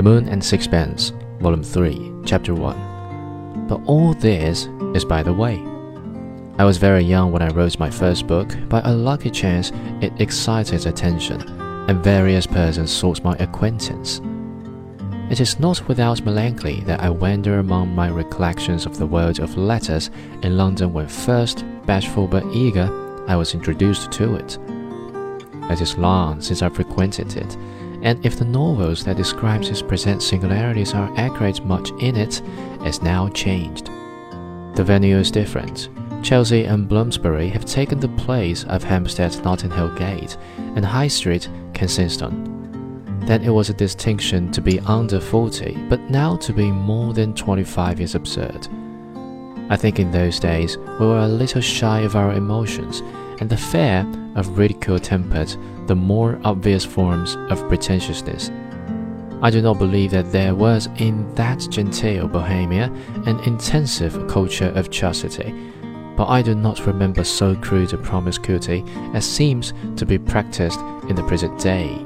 The Moon and Sixpence, Volume 3, Chapter 1. But all this is by the way. I was very young when I wrote my first book. By a lucky chance, it excited attention, and various persons sought my acquaintance. It is not without melancholy that I wander among my recollections of the world of letters in London when first, bashful but eager, I was introduced to it. It is long since I frequented it, and if the novels that describe its present singularities are accurate much in it, it's now changed. The venue is different. Chelsea and Bloomsbury have taken the place of Hampstead Notting Hill Gate and High Street, Kensington. Then it was a distinction to be under 40, but now to be more than 25 is absurd. I think in those days we were a little shy of our emotions, and the fear of ridicule tempered the more obvious forms of pretentiousness. I do not believe that there was in that genteel Bohemia an intensive culture of chastity, but I do not remember so crude a promiscuity as seems to be practiced in the present day.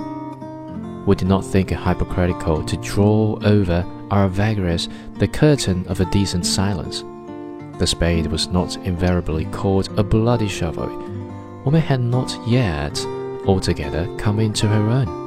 We did not think it hypocritical to draw over our vagaries the curtain of a decent silence. The spade was not invariably called a bloody shovel. Woman had not yet altogether come into her own.